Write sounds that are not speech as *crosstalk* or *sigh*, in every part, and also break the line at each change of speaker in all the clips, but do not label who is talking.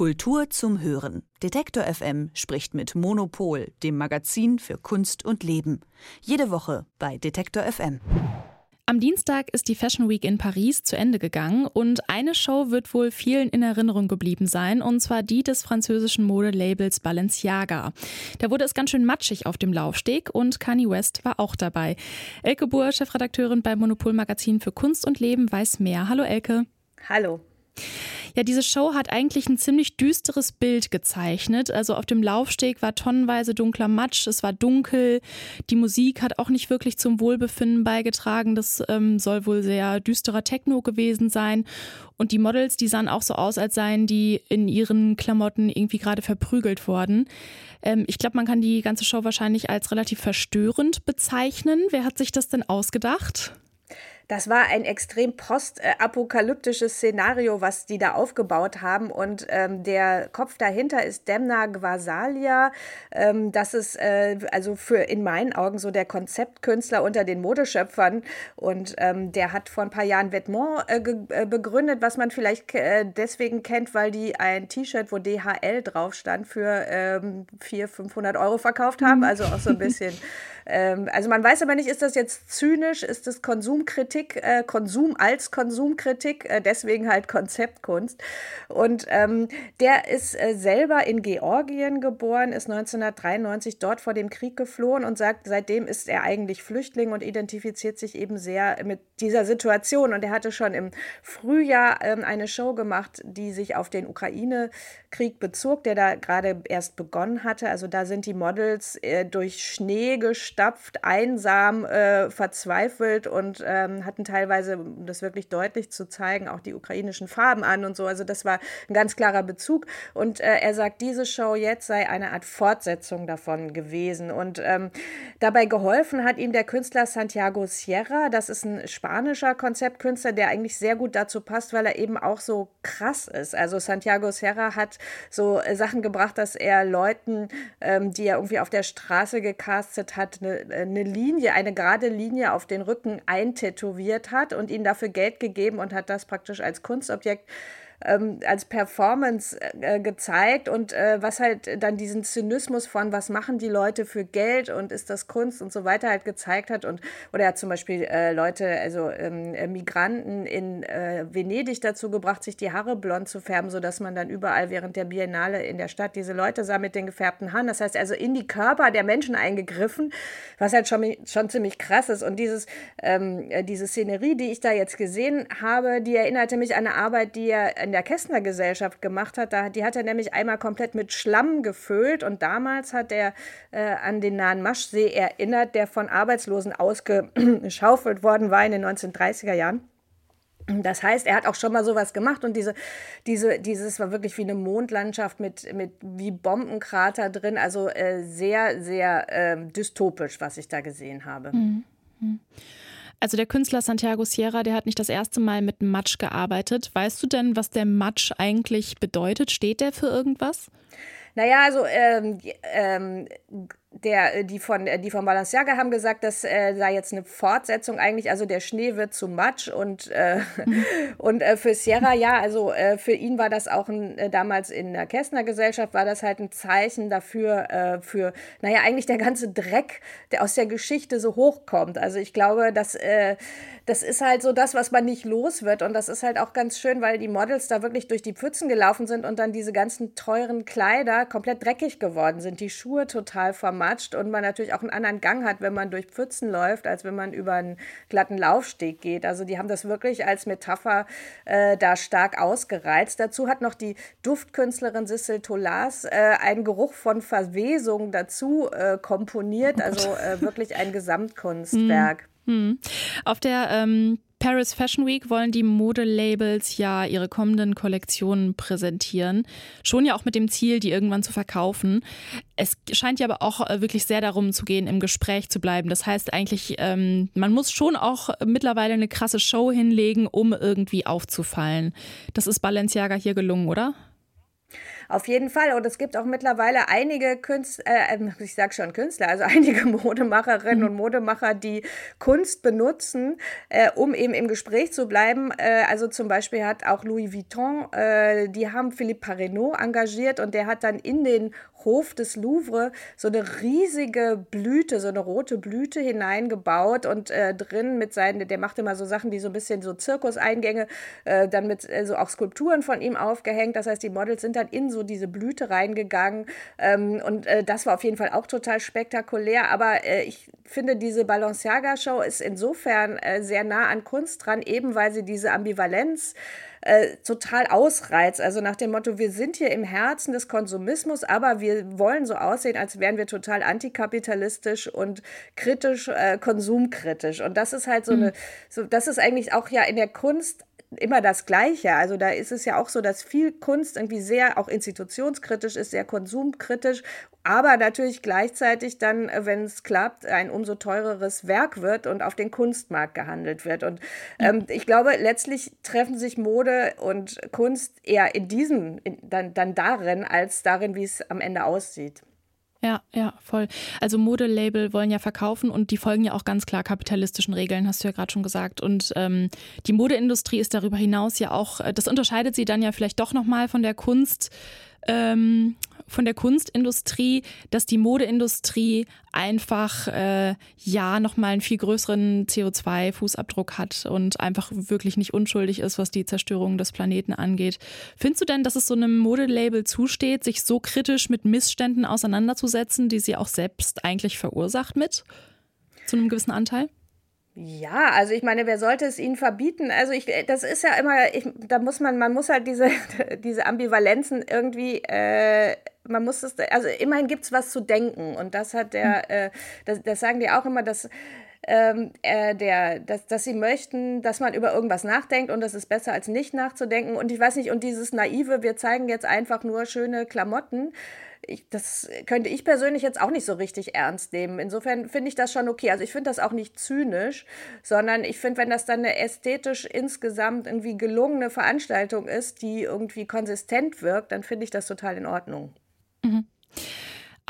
Kultur zum Hören. Detektor FM spricht mit Monopol, dem Magazin für Kunst und Leben. Jede Woche bei Detektor FM.
Am Dienstag ist die Fashion Week in Paris zu Ende gegangen und eine Show wird wohl vielen in Erinnerung geblieben sein, und zwar die des französischen Modelabels Balenciaga. Da wurde es ganz schön matschig auf dem Laufsteg und Kanye West war auch dabei. Elke Buhr, Chefredakteurin beim Monopol Magazin für Kunst und Leben, weiß mehr. Hallo Elke.
Hallo.
Ja, diese Show hat eigentlich ein ziemlich düsteres Bild gezeichnet. Also auf dem Laufsteg war tonnenweise dunkler Matsch, es war dunkel. Die Musik hat auch nicht wirklich zum Wohlbefinden beigetragen. Das ähm, soll wohl sehr düsterer Techno gewesen sein. Und die Models, die sahen auch so aus, als seien die in ihren Klamotten irgendwie gerade verprügelt worden. Ähm, ich glaube, man kann die ganze Show wahrscheinlich als relativ verstörend bezeichnen. Wer hat sich das denn ausgedacht?
Das war ein extrem postapokalyptisches Szenario, was die da aufgebaut haben. Und ähm, der Kopf dahinter ist Demna Gvasalia. Ähm, das ist äh, also für in meinen Augen so der Konzeptkünstler unter den Modeschöpfern. Und ähm, der hat vor ein paar Jahren Vêtements äh, äh, begründet, was man vielleicht äh, deswegen kennt, weil die ein T-Shirt, wo DHL drauf stand, für ähm, 400, 500 Euro verkauft haben. Mhm. Also auch so ein bisschen. *laughs* Ähm, also man weiß aber nicht, ist das jetzt zynisch, ist das Konsumkritik, äh, Konsum als Konsumkritik, äh, deswegen halt Konzeptkunst. Und ähm, der ist äh, selber in Georgien geboren, ist 1993 dort vor dem Krieg geflohen und sagt, seitdem ist er eigentlich Flüchtling und identifiziert sich eben sehr mit dieser Situation. Und er hatte schon im Frühjahr ähm, eine Show gemacht, die sich auf den Ukraine-Krieg bezog, der da gerade erst begonnen hatte. Also da sind die Models äh, durch Schnee gestapft, einsam, äh, verzweifelt und ähm, hatten teilweise, um das wirklich deutlich zu zeigen, auch die ukrainischen Farben an und so. Also das war ein ganz klarer Bezug. Und äh, er sagt, diese Show jetzt sei eine Art Fortsetzung davon gewesen. Und ähm, dabei geholfen hat ihm der Künstler Santiago Sierra. Das ist ein spanischer Konzeptkünstler, der eigentlich sehr gut dazu passt, weil er eben auch so krass ist. Also Santiago Serra hat so äh, Sachen gebracht, dass er Leuten, ähm, die er irgendwie auf der Straße gecastet hat, eine, äh, eine Linie, eine gerade Linie auf den Rücken eintätowiert hat und ihnen dafür Geld gegeben und hat das praktisch als Kunstobjekt ähm, als Performance äh, gezeigt und äh, was halt dann diesen Zynismus von, was machen die Leute für Geld und ist das Kunst und so weiter halt gezeigt hat. Und, oder er hat zum Beispiel äh, Leute, also ähm, äh, Migranten in äh, Venedig dazu gebracht, sich die Haare blond zu färben, sodass man dann überall während der Biennale in der Stadt diese Leute sah mit den gefärbten Haaren. Das heißt also in die Körper der Menschen eingegriffen, was halt schon, schon ziemlich krass ist. Und dieses, ähm, äh, diese Szenerie, die ich da jetzt gesehen habe, die erinnerte mich an eine Arbeit, die er in der Kästner Gesellschaft gemacht hat. Da, die hat er nämlich einmal komplett mit Schlamm gefüllt und damals hat er äh, an den nahen Maschsee erinnert, der von Arbeitslosen ausgeschaufelt *clears throat* worden war in den 1930er Jahren. Das heißt, er hat auch schon mal sowas gemacht und diese, diese, dieses war wirklich wie eine Mondlandschaft mit, mit wie Bombenkrater drin, also äh, sehr, sehr äh, dystopisch, was ich da gesehen habe. Mhm.
Also der Künstler Santiago Sierra, der hat nicht das erste Mal mit Matsch gearbeitet. Weißt du denn, was der Matsch eigentlich bedeutet? Steht der für irgendwas?
Naja, also ähm, ähm, der, äh, die von, äh, die von Balenciaga haben gesagt, das äh, sei jetzt eine Fortsetzung eigentlich, also der Schnee wird zu Matsch und, äh, *laughs* und äh, für Sierra, ja, also äh, für ihn war das auch ein, damals in der Kästner Gesellschaft war das halt ein Zeichen dafür, für, naja, eigentlich der ganze Dreck, der aus der Geschichte so hochkommt. Also ich glaube, dass, das ist halt so das, was man nicht los wird. Und das ist halt auch ganz schön, weil die Models da wirklich durch die Pfützen gelaufen sind und dann diese ganzen teuren Kleider komplett dreckig geworden sind, die Schuhe total vermacht matscht und man natürlich auch einen anderen Gang hat, wenn man durch Pfützen läuft, als wenn man über einen glatten Laufsteg geht. Also die haben das wirklich als Metapher äh, da stark ausgereizt. Dazu hat noch die Duftkünstlerin Sissel Tolas äh, einen Geruch von Verwesung dazu äh, komponiert. Also äh, wirklich ein Gesamtkunstwerk.
Hm. Hm. Auf der ähm Paris Fashion Week wollen die Modelabels ja ihre kommenden Kollektionen präsentieren. Schon ja auch mit dem Ziel, die irgendwann zu verkaufen. Es scheint ja aber auch äh, wirklich sehr darum zu gehen, im Gespräch zu bleiben. Das heißt eigentlich, ähm, man muss schon auch mittlerweile eine krasse Show hinlegen, um irgendwie aufzufallen. Das ist Balenciaga hier gelungen, oder?
Auf jeden Fall. Und es gibt auch mittlerweile einige Künstler, äh, ähm, ich sag schon Künstler, also *laughs* einige Modemacherinnen mhm. und Modemacher, die Kunst benutzen, äh, um eben im Gespräch zu bleiben. Äh, also zum Beispiel hat auch Louis Vuitton, äh, die haben Philippe Parenot engagiert und der hat dann in den Hof des Louvre so eine riesige Blüte, so eine rote Blüte hineingebaut und äh, drin mit seinen, der macht immer so Sachen, die so ein bisschen so Zirkuseingänge, äh, dann mit äh, so auch Skulpturen von ihm aufgehängt. Das heißt, die Models sind dann in so diese Blüte reingegangen ähm, und äh, das war auf jeden Fall auch total spektakulär. Aber äh, ich finde, diese Balenciaga-Show ist insofern äh, sehr nah an Kunst dran, eben weil sie diese Ambivalenz äh, total ausreizt. Also nach dem Motto, wir sind hier im Herzen des Konsumismus, aber wir wollen so aussehen, als wären wir total antikapitalistisch und kritisch, äh, konsumkritisch. Und das ist halt so mhm. eine, so, das ist eigentlich auch ja in der Kunst immer das Gleiche. Also da ist es ja auch so, dass viel Kunst irgendwie sehr auch institutionskritisch ist, sehr konsumkritisch, aber natürlich gleichzeitig dann, äh, wenn es klappt, ein umso teureres Werk wird und auf den Kunstmarkt gehandelt wird. Und ähm, ich glaube, letztlich treffen sich Mode und Kunst eher in diesem, in, dann, dann darin, als darin, wie es am Ende aussieht.
Ja, ja, voll. Also Modelabel wollen ja verkaufen und die folgen ja auch ganz klar kapitalistischen Regeln, hast du ja gerade schon gesagt. Und ähm, die Modeindustrie ist darüber hinaus ja auch, äh, das unterscheidet sie dann ja vielleicht doch nochmal von der Kunst. Ähm, von der Kunstindustrie, dass die Modeindustrie einfach äh, ja nochmal einen viel größeren CO2-Fußabdruck hat und einfach wirklich nicht unschuldig ist, was die Zerstörung des Planeten angeht. Findest du denn, dass es so einem Modelabel zusteht, sich so kritisch mit Missständen auseinanderzusetzen, die sie auch selbst eigentlich verursacht mit? Zu einem gewissen Anteil?
Ja, also ich meine, wer sollte es ihnen verbieten? Also ich, das ist ja immer, ich, da muss man, man muss halt diese, *laughs* diese Ambivalenzen irgendwie, äh, man muss es, also immerhin gibt es was zu denken und das hat der, hm. äh, das, das sagen die auch immer, dass ähm, äh, der, dass, dass sie möchten, dass man über irgendwas nachdenkt und das ist besser als nicht nachzudenken. Und ich weiß nicht, und dieses Naive, wir zeigen jetzt einfach nur schöne Klamotten ich, das könnte ich persönlich jetzt auch nicht so richtig ernst nehmen. Insofern finde ich das schon okay. Also ich finde das auch nicht zynisch, sondern ich finde, wenn das dann eine ästhetisch insgesamt irgendwie gelungene Veranstaltung ist, die irgendwie konsistent wirkt, dann finde ich das total in Ordnung. Mhm.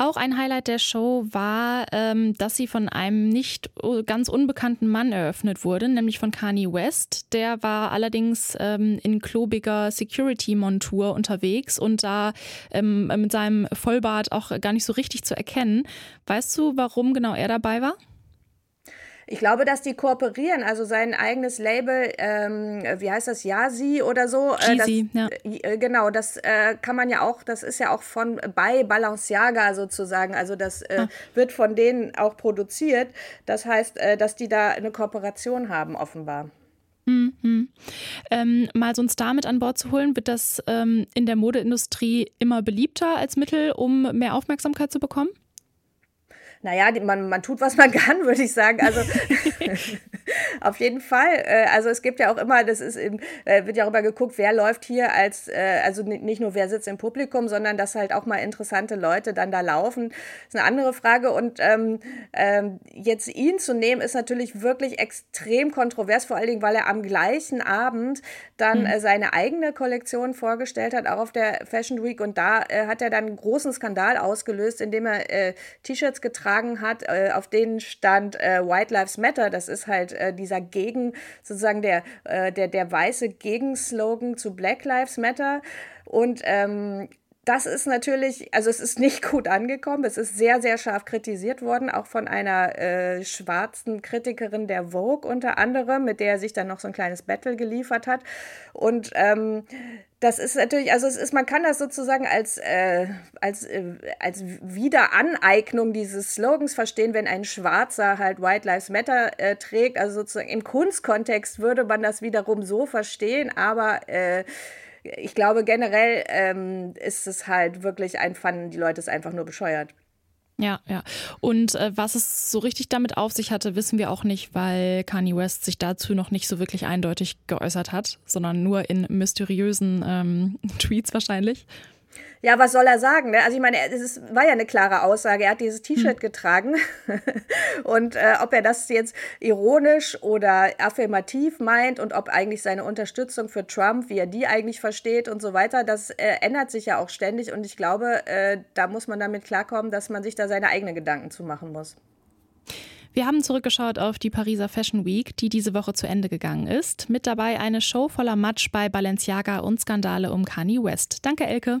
Auch ein Highlight der Show war, ähm, dass sie von einem nicht ganz unbekannten Mann eröffnet wurde, nämlich von Kanye West. Der war allerdings ähm, in klobiger Security-Montur unterwegs und da ähm, mit seinem Vollbart auch gar nicht so richtig zu erkennen. Weißt du, warum genau er dabei war?
Ich glaube, dass die kooperieren, also sein eigenes Label, ähm, wie heißt das, Yasi oder so.
Äh, Jeezy, ja.
Äh, genau, das äh, kann man ja auch, das ist ja auch von bei Balenciaga sozusagen, also das äh, ah. wird von denen auch produziert. Das heißt, äh, dass die da eine Kooperation haben, offenbar.
Mhm. Ähm, mal so ein Star mit an Bord zu holen, wird das ähm, in der Modeindustrie immer beliebter als Mittel, um mehr Aufmerksamkeit zu bekommen?
Naja, man, man tut, was man *laughs* kann, würde ich sagen. Also *laughs* *laughs* auf jeden Fall. Äh, also es gibt ja auch immer, das ist im, äh, wird ja immer geguckt, wer läuft hier als, äh, also nicht nur wer sitzt im Publikum, sondern dass halt auch mal interessante Leute dann da laufen. Das ist eine andere Frage. Und ähm, ähm, jetzt ihn zu nehmen, ist natürlich wirklich extrem kontrovers, vor allen Dingen, weil er am gleichen Abend dann mhm. seine eigene Kollektion vorgestellt hat, auch auf der Fashion Week. Und da äh, hat er dann einen großen Skandal ausgelöst, indem er äh, T-Shirts getragen hat, äh, auf denen stand White Lives Matter. Das ist halt äh, dieser Gegen, sozusagen der, äh, der, der weiße Gegenslogan zu Black Lives Matter. Und ähm, das ist natürlich, also es ist nicht *laughs* gut angekommen. Es ist sehr, sehr scharf kritisiert worden, auch von einer äh, schwarzen Kritikerin der Vogue unter anderem, mit der er sich dann noch so ein kleines Battle geliefert hat. Und ähm, das ist natürlich, also es ist, man kann das sozusagen als, äh, als, äh, als Wiederaneignung dieses Slogans verstehen, wenn ein Schwarzer halt White Lives Matter äh, trägt. Also sozusagen im Kunstkontext würde man das wiederum so verstehen, aber äh, ich glaube generell ähm, ist es halt wirklich ein Fun, die Leute ist einfach nur bescheuert.
Ja, ja. Und äh, was es so richtig damit auf sich hatte, wissen wir auch nicht, weil Kanye West sich dazu noch nicht so wirklich eindeutig geäußert hat, sondern nur in mysteriösen ähm, *laughs* Tweets wahrscheinlich.
Ja, was soll er sagen? Ne? Also ich meine, es war ja eine klare Aussage. Er hat dieses T-Shirt hm. getragen. *laughs* und äh, ob er das jetzt ironisch oder affirmativ meint und ob eigentlich seine Unterstützung für Trump, wie er die eigentlich versteht und so weiter, das äh, ändert sich ja auch ständig. Und ich glaube, äh, da muss man damit klarkommen, dass man sich da seine eigenen Gedanken zu machen muss.
Wir haben zurückgeschaut auf die Pariser Fashion Week, die diese Woche zu Ende gegangen ist. Mit dabei eine Show voller Matsch bei Balenciaga und Skandale um Kanye West. Danke, Elke.